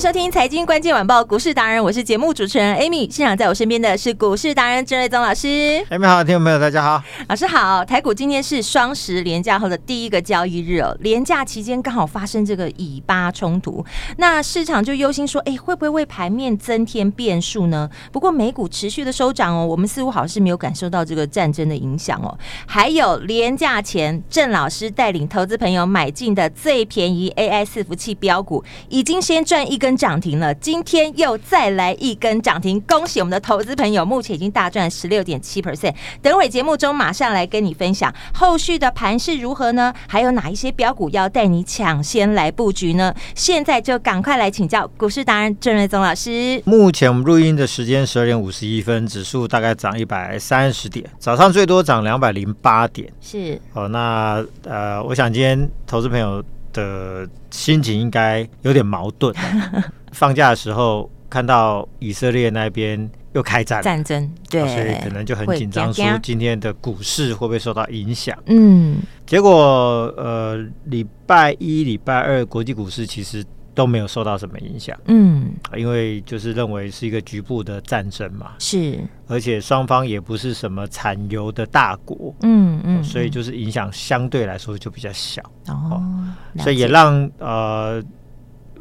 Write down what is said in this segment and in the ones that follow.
收听财经关键晚报股市达人，我是节目主持人 Amy。现场在我身边的是股市达人郑瑞宗老师。Amy 好，听众朋友大家好，老师好。台股今天是双十连假后的第一个交易日哦，连假期间刚好发生这个以巴冲突，那市场就忧心说，哎，会不会为盘面增添变数呢？不过美股持续的收涨哦，我们似乎好像是没有感受到这个战争的影响哦。还有连假前，郑老师带领投资朋友买进的最便宜 AI 伺服器标股，已经先赚一根。涨停了，今天又再来一根涨停，恭喜我们的投资朋友，目前已经大赚十六点七 percent。等会节目中马上来跟你分享后续的盘势如何呢？还有哪一些标股要带你抢先来布局呢？现在就赶快来请教股市达人郑瑞宗老师。目前我们录音的时间十二点五十一分，指数大概涨一百三十点，早上最多涨两百零八点。是哦，那呃，我想今天投资朋友。的心情应该有点矛盾。放假的时候看到以色列那边又开战，战争，对，所以可能就很紧张，说今天的股市会不会受到影响？嗯，结果呃，礼拜一、礼拜二国际股市其实。都没有受到什么影响，嗯，因为就是认为是一个局部的战争嘛，是，而且双方也不是什么产油的大国，嗯嗯，所以就是影响相对来说就比较小，哦，所以也让呃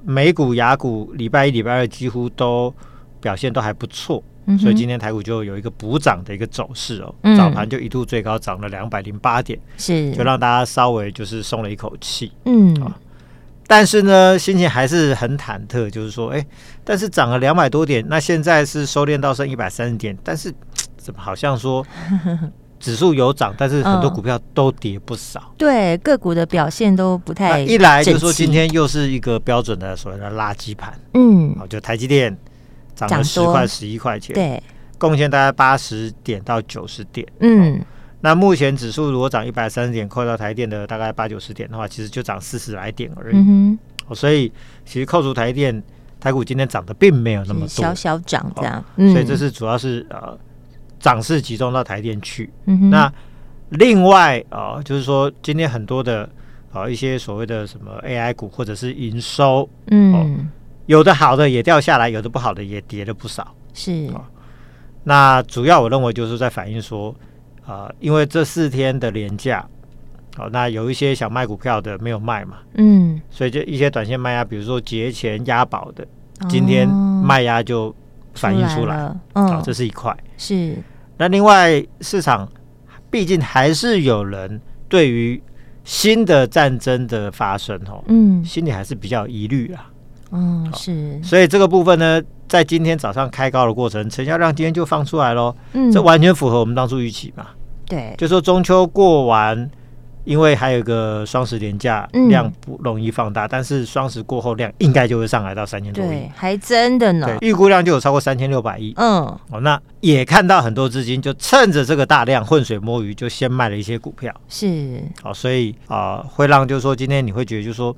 美股、雅股礼拜一、礼拜二几乎都表现都还不错，所以今天台股就有一个补涨的一个走势哦，早盘就一度最高涨了两百零八点，是，就让大家稍微就是松了一口气，嗯。但是呢，心情还是很忐忑，就是说，哎，但是涨了两百多点，那现在是收敛到剩一百三十点，但是 怎么好像说 指数有涨，但是很多股票都跌不少，嗯、对个股的表现都不太。一来就是说今天又是一个标准的所谓的垃圾盘，嗯，就台积电涨了十块、十一块钱，对，贡献大概八十点到九十点，嗯。那目前指数如果涨一百三十点，扣掉台电的大概八九十点的话，其实就涨四十来点而已。所以其实扣除台电，台股今天涨的并没有那么多，小小涨这样。哦、所以这是主要是呃涨势集中到台电去。那另外啊、呃，就是说今天很多的啊、呃、一些所谓的什么 AI 股或者是营收，嗯、哦，有的好的也掉下来，有的不好的也跌了不少。是、哦，那主要我认为就是在反映说。啊、呃，因为这四天的连假，好、哦，那有一些想卖股票的没有卖嘛，嗯，所以就一些短线卖压，比如说节前押宝的，哦、今天卖压就反映出来，啊、嗯哦，这是一块。是，那另外市场毕竟还是有人对于新的战争的发生，哦，嗯，心里还是比较疑虑啊。嗯、哦，是，所以这个部分呢，在今天早上开高的过程，成交量今天就放出来喽，嗯，这完全符合我们当初预期嘛。对，就说中秋过完，因为还有一个双十连假，嗯、量不容易放大，但是双十过后量应该就会上来到三千多亿，对，还真的呢。对，预估量就有超过三千六百亿。嗯，哦，那也看到很多资金就趁着这个大量浑水摸鱼，就先卖了一些股票。是，好、哦，所以啊、呃，会让就是说今天你会觉得就是说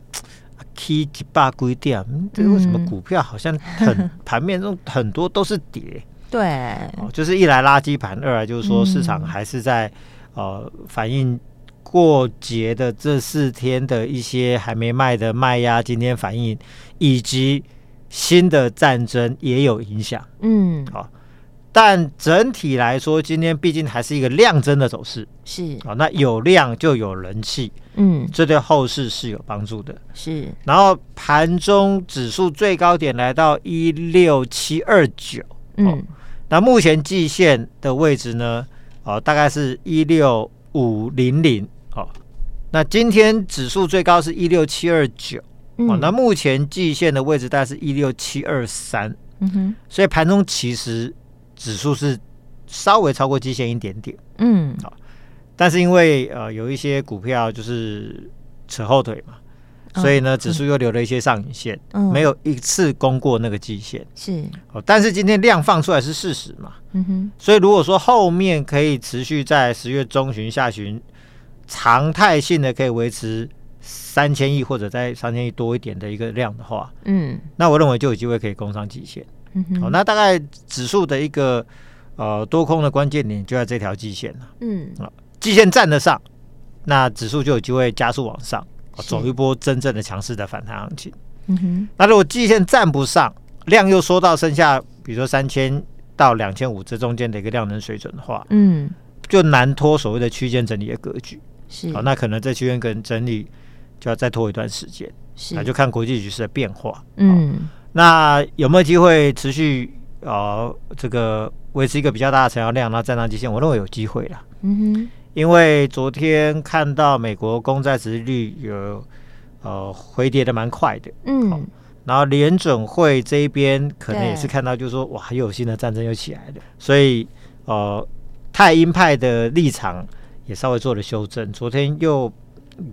，K 几百规点，这为什么股票好像很 盘面中很多都是跌？对，哦，就是一来垃圾盘，二来就是说市场还是在、嗯、呃反映过节的这四天的一些还没卖的卖压，今天反映以及新的战争也有影响。嗯，好、哦，但整体来说，今天毕竟还是一个量增的走势，是啊、哦，那有量就有人气，嗯，这对后市是有帮助的。是，然后盘中指数最高点来到一六七二九，嗯。那目前季线的位置呢？哦，大概是一六五零零哦。那今天指数最高是一六七二九哦。那目前季线的位置大概是一六七二三。嗯哼。所以盘中其实指数是稍微超过季线一点点，嗯，好，但是因为呃有一些股票就是扯后腿嘛。所以呢，指数又留了一些上影线，嗯、没有一次攻过那个季线。是，哦，但是今天量放出来是事实嘛？嗯哼。所以如果说后面可以持续在十月中旬、下旬常态性的可以维持三千亿或者在三千亿多一点的一个量的话，嗯，那我认为就有机会可以攻上季线。嗯哼。哦，那大概指数的一个呃多空的关键点就在这条季线了。嗯。啊，季线站得上，那指数就有机会加速往上。走一波真正的强势的反弹行情。嗯哼，那如果季线站不上，量又缩到剩下，比如说三千到两千五这中间的一个量能水准的话，嗯，就难脱所谓的区间整理的格局。是，好，那可能这区间跟整理就要再拖一段时间。是，那就看国际局势的变化。嗯，那有没有机会持续呃这个维持一个比较大的成交量，然后站上季线？我认为有机会了。嗯哼。因为昨天看到美国公债殖利率有呃回跌的蛮快的，嗯，然后联准会这一边可能也是看到，就是说哇，又有新的战争又起来了，所以呃，太鹰派的立场也稍微做了修正，昨天又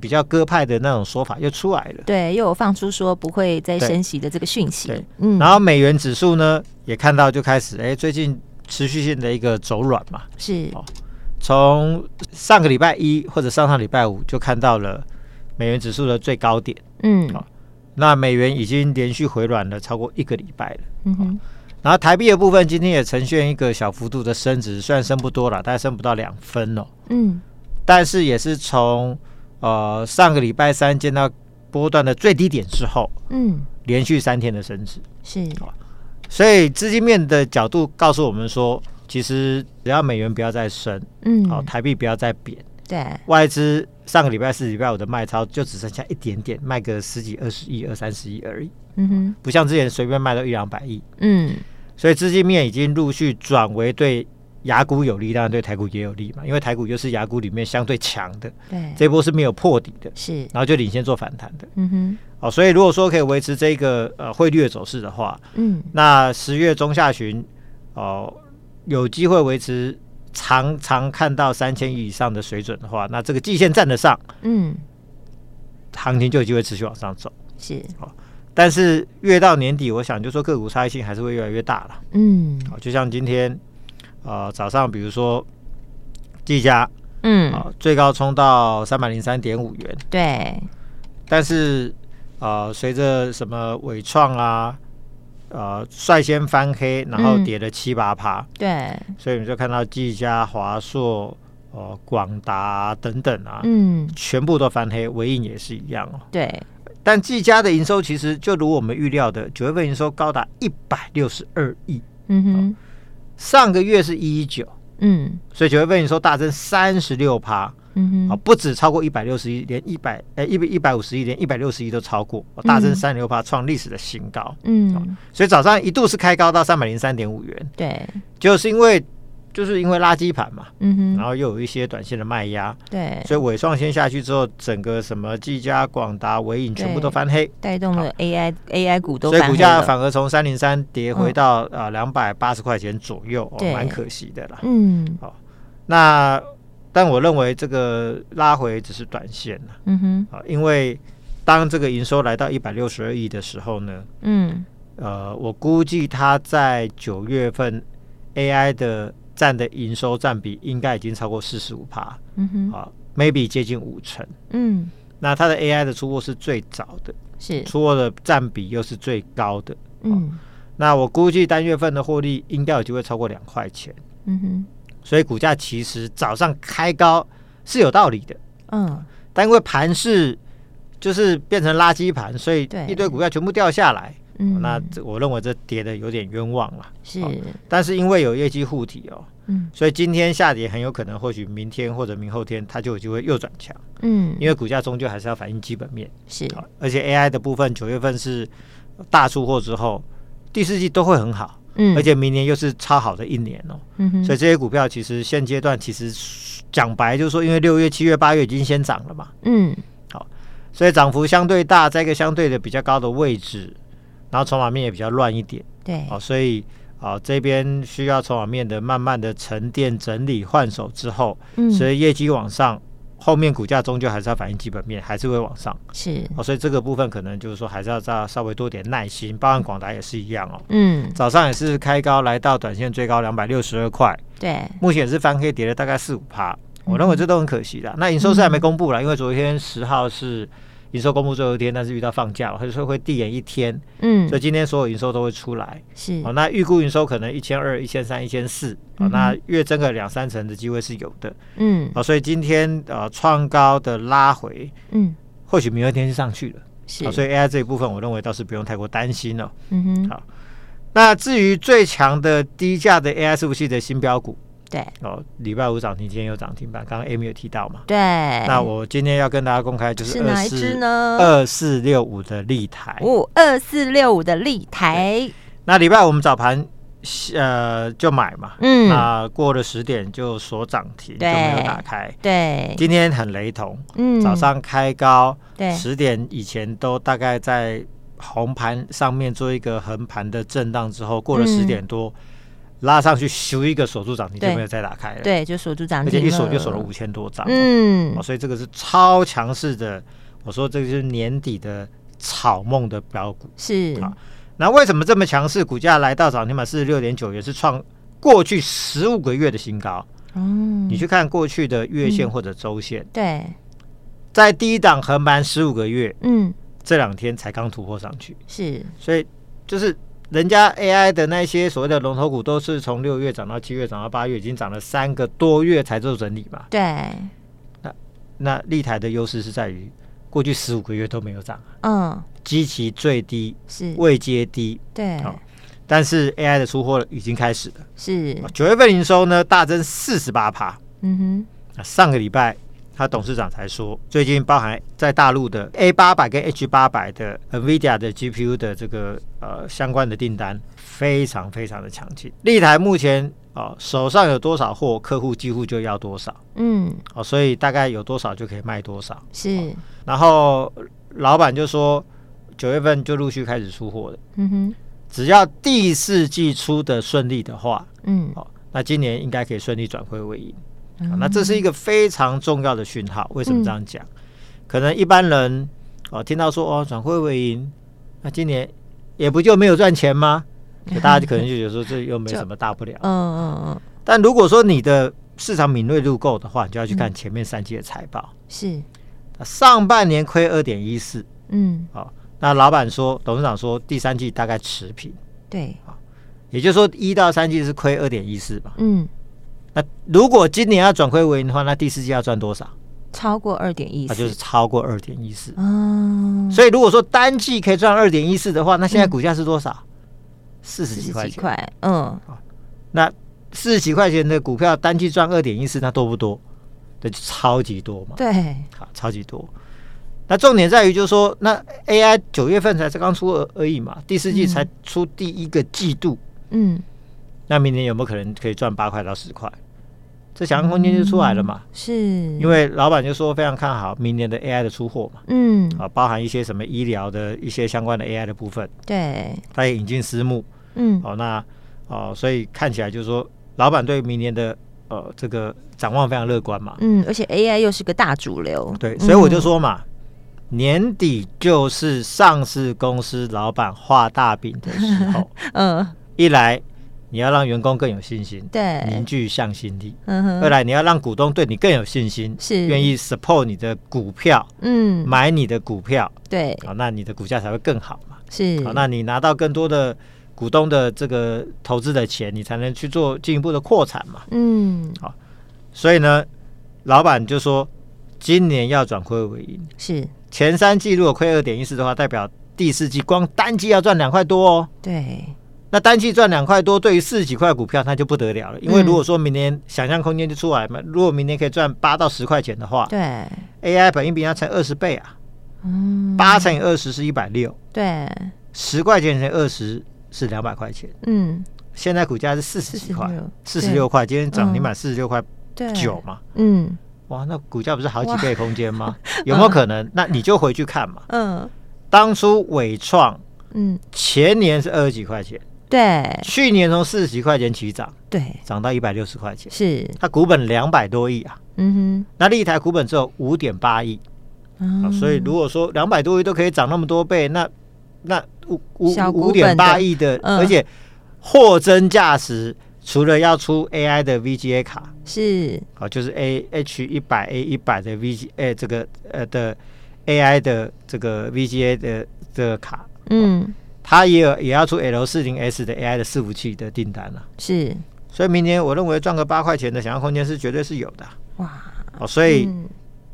比较鸽派的那种说法又出来了，对，又有放出说不会再升息的这个讯息，对，嗯，然后美元指数呢也看到就开始，哎，最近持续性的一个走软嘛，是。从上个礼拜一或者上上礼拜五就看到了美元指数的最高点，嗯，好，那美元已经连续回软了超过一个礼拜了，嗯哼，然后台币的部分今天也呈现一个小幅度的升值，虽然升不多了，大概升不到两分哦，嗯，但是也是从呃上个礼拜三见到波段的最低点之后，嗯，连续三天的升值，是，所以资金面的角度告诉我们说。其实只要美元不要再升，嗯，好，台币不要再贬，对，外资上个礼拜四、礼拜五的卖超就只剩下一点点，卖个十几、二十亿、二三十亿而已，嗯哼，不像之前随便卖到一两百亿，嗯，所以资金面已经陆续转为对雅股有利，当然对台股也有利嘛，因为台股又是雅股里面相对强的，对，这波是没有破底的，是，然后就领先做反弹的，嗯哼，哦，所以如果说可以维持这个呃汇率的走势的话，嗯，那十月中下旬，哦、呃。有机会维持常常看到三千亿以上的水准的话，那这个季线站得上，嗯，行情就有机会持续往上走。是，哦，但是越到年底，我想就说个股差异性还是会越来越大了。嗯，好，就像今天，呃，早上比如说技嘉，嗯，啊，最高冲到三百零三点五元，对，但是呃，随着什么伟创啊。呃，率先翻黑，然后跌了七八趴，对，所以我们就看到技嘉、华硕、呃、广达等等啊，嗯，全部都翻黑，纬颖也是一样哦。对，但技嘉的营收其实就如我们预料的，九月份营收高达一百六十二亿，嗯哼，上个月是一一九，嗯，所以九月份营收大增三十六趴。嗯哼，不止超过一百六十亿，连一百呃一百一百五十亿，连一百六十亿都超过，大增三十六八，创历史的新高。嗯，所以早上一度是开高到三百零三点五元。对，就是因为就是因为垃圾盘嘛，嗯哼，然后又有一些短线的卖压，对，所以尾创先下去之后，整个什么技嘉、广达、伟影全部都翻黑，带动了 AI AI 股都，所以股价反而从三零三跌回到啊两百八十块钱左右，哦，蛮可惜的啦。嗯，好，那。但我认为这个拉回只是短线了，嗯哼，啊，因为当这个营收来到一百六十二亿的时候呢，嗯，呃，我估计它在九月份 AI 的占的营收占比应该已经超过四十五趴，嗯哼，啊，maybe 接近五成，嗯，那它的 AI 的出货是最早的，是。出货的占比又是最高的，嗯，那我估计单月份的获利应该有机会超过两块钱，嗯哼。所以股价其实早上开高是有道理的，嗯，但因为盘势就是变成垃圾盘，所以一堆股票全部掉下来，嗯，那这我认为这跌的有点冤枉了，是，但是因为有业绩护体哦，嗯，所以今天下跌很有可能，或许明天或者明后天它就有机会又转强，嗯，因为股价终究还是要反映基本面，是，而且 AI 的部分九月份是大出货之后，第四季都会很好。嗯，而且明年又是超好的一年哦，嗯哼，所以这些股票其实现阶段其实讲白就是说，因为六月、七月、八月已经先涨了嘛，嗯，好，所以涨幅相对大，在一个相对的比较高的位置，然后筹码面也比较乱一点，对，好，所以啊，这边需要筹码面的慢慢的沉淀整理换手之后，嗯，所以业绩往上，后面股价终究还是要反映基本面，还是会往上。是哦，所以这个部分可能就是说还是要再稍微多点耐心。包含广达也是一样哦，嗯，早上也是开高来到短线最高两百六十二块，对，目前也是翻黑跌了大概四五趴，我认为这都很可惜的。嗯、那营收是还没公布了，因为昨天十号是。营收公布最后一天，但是遇到放假了，所以会递延一天。嗯，所以今天所有营收都会出来。是哦，那预估营收可能一千二、一千三、一千四。哦，那月增个两三成的机会是有的。嗯，哦，所以今天呃创高的拉回，嗯，或许明后天就上去了。是，哦，所以 AI 这一部分，我认为倒是不用太过担心了。嗯哼，好，那至于最强的低价的 AI 服务器的新标股。对哦，礼拜五涨停，今天有涨停板。刚刚 Amy 有提到嘛？对。那我今天要跟大家公开，就是哪一支呢？二四六五的立台。哦，二四六五的立台。那礼拜五我们早盘呃就买嘛，嗯，那过了十点就锁涨停，就没有打开。对。今天很雷同，嗯，早上开高，对，十点以前都大概在红盘上面做一个横盘的震荡之后，过了十点多。拉上去，修一个锁住涨停就没有再打开了。对，就锁住涨停，而且一锁就锁了五千多张。嗯、哦，所以这个是超强势的。我说这个就是年底的草梦的标股。是啊，那为什么这么强势？股价来到涨停板四十六点九也，是创过去十五个月的新高。嗯，你去看过去的月线或者周线，嗯、对，在低档横盘十五个月，嗯，这两天才刚突破上去。是，所以就是。人家 AI 的那些所谓的龙头股，都是从六月涨到七月，涨到八月，已经涨了三个多月才做整理嘛。对。那那立台的优势是在于，过去十五个月都没有涨。嗯。基期最低是未接低。对。但是 AI 的出货已经开始了。是。九月份营收呢大增四十八趴。嗯哼。那上个礼拜。他董事长才说，最近包含在大陆的 A 八百跟 H 八百的 NVIDIA 的 GPU 的这个呃相关的订单非常非常的强劲。立台目前哦、呃、手上有多少货，客户几乎就要多少。嗯，哦，所以大概有多少就可以卖多少。是。哦、然后老板就说，九月份就陆续开始出货了。嗯哼，只要第四季出的顺利的话，嗯，哦，那今年应该可以顺利转亏为盈。那这是一个非常重要的讯号。为什么这样讲？嗯、可能一般人哦听到说哦转亏为盈，那今年也不就没有赚钱吗？大家可能就觉得说这又没什么大不了。嗯嗯嗯。但如果说你的市场敏锐度够的话，你就要去看前面三季的财报。是。上半年亏二点一四。嗯。好，那老板说，董事长说第三季大概持平。对。也就是说一到三季是亏二点一四吧。嗯。那如果今年要转亏为盈的话，那第四季要赚多少？超过二点一四，那就是超过二点一四。嗯，所以如果说单季可以赚二点一四的话，那现在股价是多少？四十几块钱。嗯，那四十几块钱的股票单季赚二点一四，那多不多？那就超级多嘛。对，好，超级多。那重点在于就是说，那 AI 九月份才是刚出而已嘛，第四季才出第一个季度。嗯。那明年有没有可能可以赚八块到十块？这想象空间就出来了嘛？嗯、是，因为老板就说非常看好明年的 AI 的出货嘛。嗯，啊，包含一些什么医疗的一些相关的 AI 的部分。对，他也引进私募。嗯，哦，那哦，所以看起来就是说，老板对明年的呃这个展望非常乐观嘛。嗯，而且 AI 又是个大主流。对，所以我就说嘛，嗯、年底就是上市公司老板画大饼的时候。嗯，一来。你要让员工更有信心，对，凝聚向心力。嗯哼。二来，你要让股东对你更有信心，是愿意 support 你的股票，嗯，买你的股票，对，好，那你的股价才会更好嘛。是，好，那你拿到更多的股东的这个投资的钱，你才能去做进一步的扩产嘛。嗯，好，所以呢，老板就说，今年要转亏为盈，是前三季如果亏二点一四的话，代表第四季光单季要赚两块多哦。对。那单季赚两块多，对于四十几块股票，那就不得了了。因为如果说明年想象空间就出来嘛，如果明年可以赚八到十块钱的话，对，AI 本应比要乘二十倍啊，嗯，八乘以二十是一百六，对，十块钱乘二十是两百块钱，嗯，现在股价是四十几块，四十六块，今天涨停板四十六块九嘛，嗯，哇，那股价不是好几倍空间吗？有没有可能？那你就回去看嘛，嗯，当初伟创，嗯，前年是二十几块钱。对，去年从四十几块钱起涨，对，涨到一百六十块钱，是。它股本两百多亿啊，嗯哼，那立台股本只有五点八亿，啊，所以如果说两百多亿都可以涨那么多倍，那那五五五点八亿的，而且货真价实。除了要出 AI 的 VGA 卡是。啊，就是 A H 一百 A 一百的 VGA 这个呃的 AI 的这个 VGA 的这个卡，嗯，它也有也要出 L 四零 S 的 AI 的伺服器的订单了，是，所以明年我认为赚个八块钱的想象空间是绝对是有的，哇，哦，所以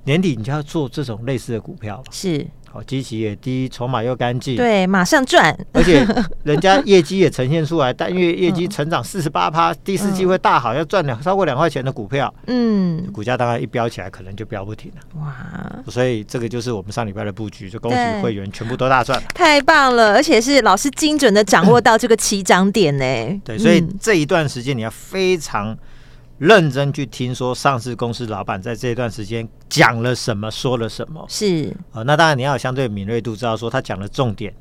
年底你就要做这种类似的股票了，是。哦，基期也低，筹码又干净，对，马上赚，而且人家业绩也呈现出来，单月业绩成长四十八趴，第四季会大好，要赚两超过两块钱的股票，嗯，股价当然一飙起来，可能就飙不停了，哇！所以这个就是我们上礼拜的布局，就恭喜会员全部都大赚，太棒了，而且是老师精准的掌握到这个起涨点呢，对，所以这一段时间你要非常。认真去听说上市公司老板在这段时间讲了什么，说了什么，是啊、呃，那当然你要有相对敏锐度，知道说他讲的重点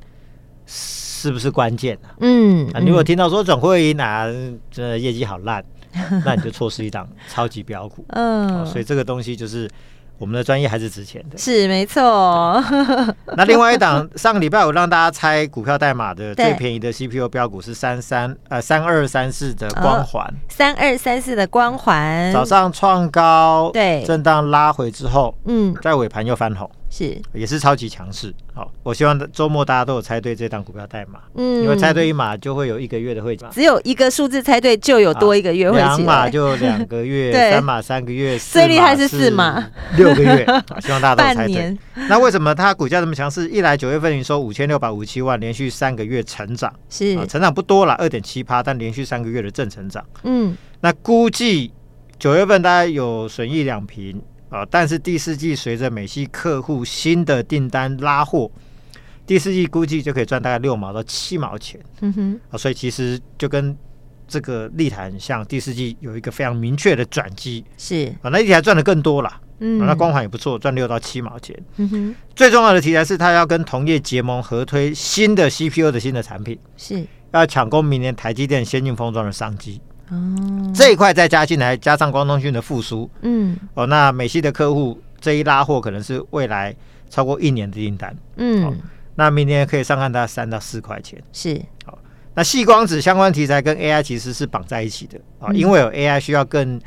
是不是关键啊？嗯，啊，你如果听到说转亏为盈啊，这业绩好烂，那你就错失一档 超级标股。嗯、呃，所以这个东西就是。我们的专业还是值钱的，是没错。那另外一档，上个礼拜我让大家猜股票代码的最便宜的 CPU 标股是三三呃三二三四的光环，三二三四的光环。早上创高，对，震荡拉回之后，嗯，在尾盘又翻红。是，也是超级强势。好，我希望周末大家都有猜对这档股票代码。嗯，因为猜对一码就会有一个月的会籍。只有一个数字猜对就有多一个月会籍。两码就两个月，三码三个月，最厉害是四码六个月。希望大家都 猜对。那为什么它股价这么强势？一来九月份营收五千六百五十七万，连续三个月成长，是成长不多了，二点七趴，但连续三个月的正成长。嗯，那估计九月份大概有损益两平。啊！但是第四季随着美系客户新的订单拉货，第四季估计就可以赚大概六毛到七毛钱。嗯哼，啊，所以其实就跟这个立台很像，第四季有一个非常明确的转机。是啊，那立台赚的更多了。嗯，那光环也不错，赚六到七毛钱。嗯哼，最重要的题材是，他要跟同业结盟合推新的 CPU 的新的产品，是要抢攻明年台积电先进封装的商机。哦，这一块再加进来，加上光通讯的复苏，嗯，哦，那美系的客户这一拉货可能是未来超过一年的订单，嗯、哦，那明年可以上看它三到四块钱，是，好、哦，那细光子相关题材跟 AI 其实是绑在一起的。啊、哦，因为有 AI 需要更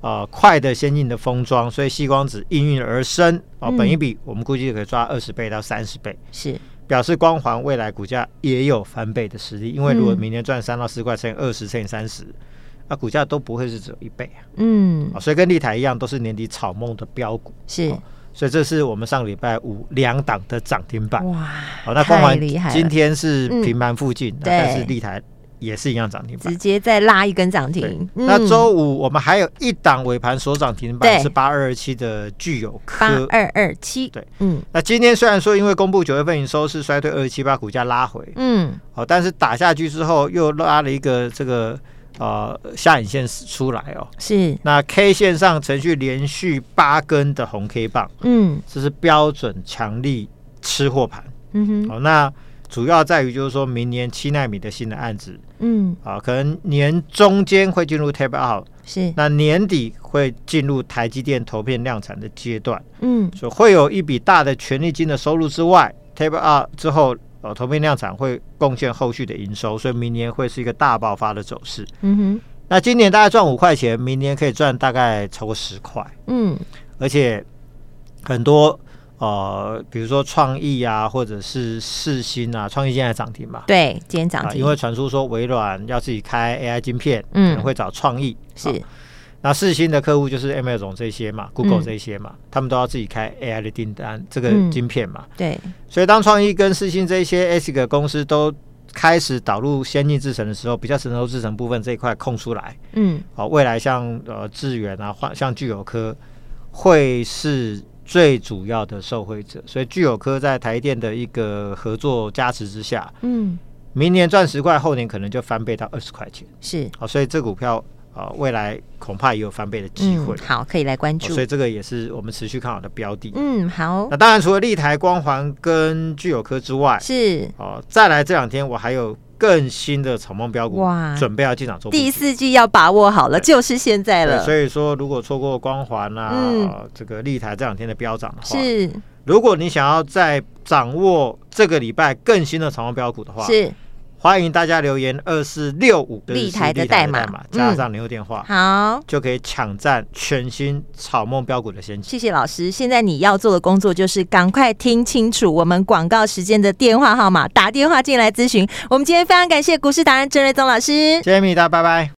呃快的先进的封装，所以细光子应运而生，啊、哦，本一比我们估计可以抓二十倍到三十倍，是，表示光环未来股价也有翻倍的实力，因为如果明年赚三到四块，乘以二十乘以三十。那、啊、股价都不会是只有一倍啊，嗯，所以跟立台一样，都是年底炒梦的标股，是，所以这是我们上礼拜五两档的涨停板，哇，好，那光环今天是平盘附近，嗯、但是立台也是一样涨停板，直接再拉一根涨停。嗯、那周五我们还有一档尾盘所涨停板是八二二七的具有科，八二二七，对，嗯，那今天虽然说因为公布九月份营收是衰退二十七，八股价拉回，嗯，好，但是打下去之后又拉了一个这个。呃，下影线出来哦，是。那 K 线上程序连续八根的红 K 棒，嗯，这是标准强力吃货盘，嗯哼，好、哦，那主要在于就是说明年七纳米的新的案子，嗯，啊，可能年中间会进入 tape out，是。那年底会进入台积电投片量产的阶段，嗯，所以会有一笔大的权利金的收入之外，tape out 之后。哦，投片量产会贡献后续的营收，所以明年会是一个大爆发的走势。嗯哼，那今年大概赚五块钱，明年可以赚大概超过十块。嗯，而且很多呃，比如说创意啊，或者是世芯啊，创意现在涨停嘛？对，今天涨停。因为传出说微软要自己开 AI 晶片，嗯，可能会找创意是。那四星的客户就是 Amazon 这些嘛，Google 这些嘛，嗯、他们都要自己开 AI 的订单，这个晶片嘛。嗯、对。所以当创意跟四星这些 ASIC 公司都开始导入先进制程的时候，比较成熟制程部分这一块空出来，嗯，好，未来像呃智原啊，换像聚友科会是最主要的受惠者。所以聚友科在台电的一个合作加持之下，嗯，明年赚十块，后年可能就翻倍到二十块钱。是。好，所以这股票。呃，未来恐怕也有翻倍的机会。嗯。好，可以来关注。所以这个也是我们持续看好的标的。嗯，好。那当然，除了立台、光环跟聚友科之外，是哦、呃，再来这两天我还有更新的草梦标股，哇，准备要进场做。第四季要把握好了，就是现在了。所以说，如果错过光环啊，嗯呃、这个立台这两天的飙涨的话，是。如果你想要再掌握这个礼拜更新的草梦标股的话，是。欢迎大家留言二四六五立台的代码，加上联络电话，嗯，好，就可以抢占全新草梦标股的先机。谢谢老师，现在你要做的工作就是赶快听清楚我们广告时间的电话号码，打电话进来咨询。我们今天非常感谢股市达人郑瑞宗老师，谢谢米达，拜拜。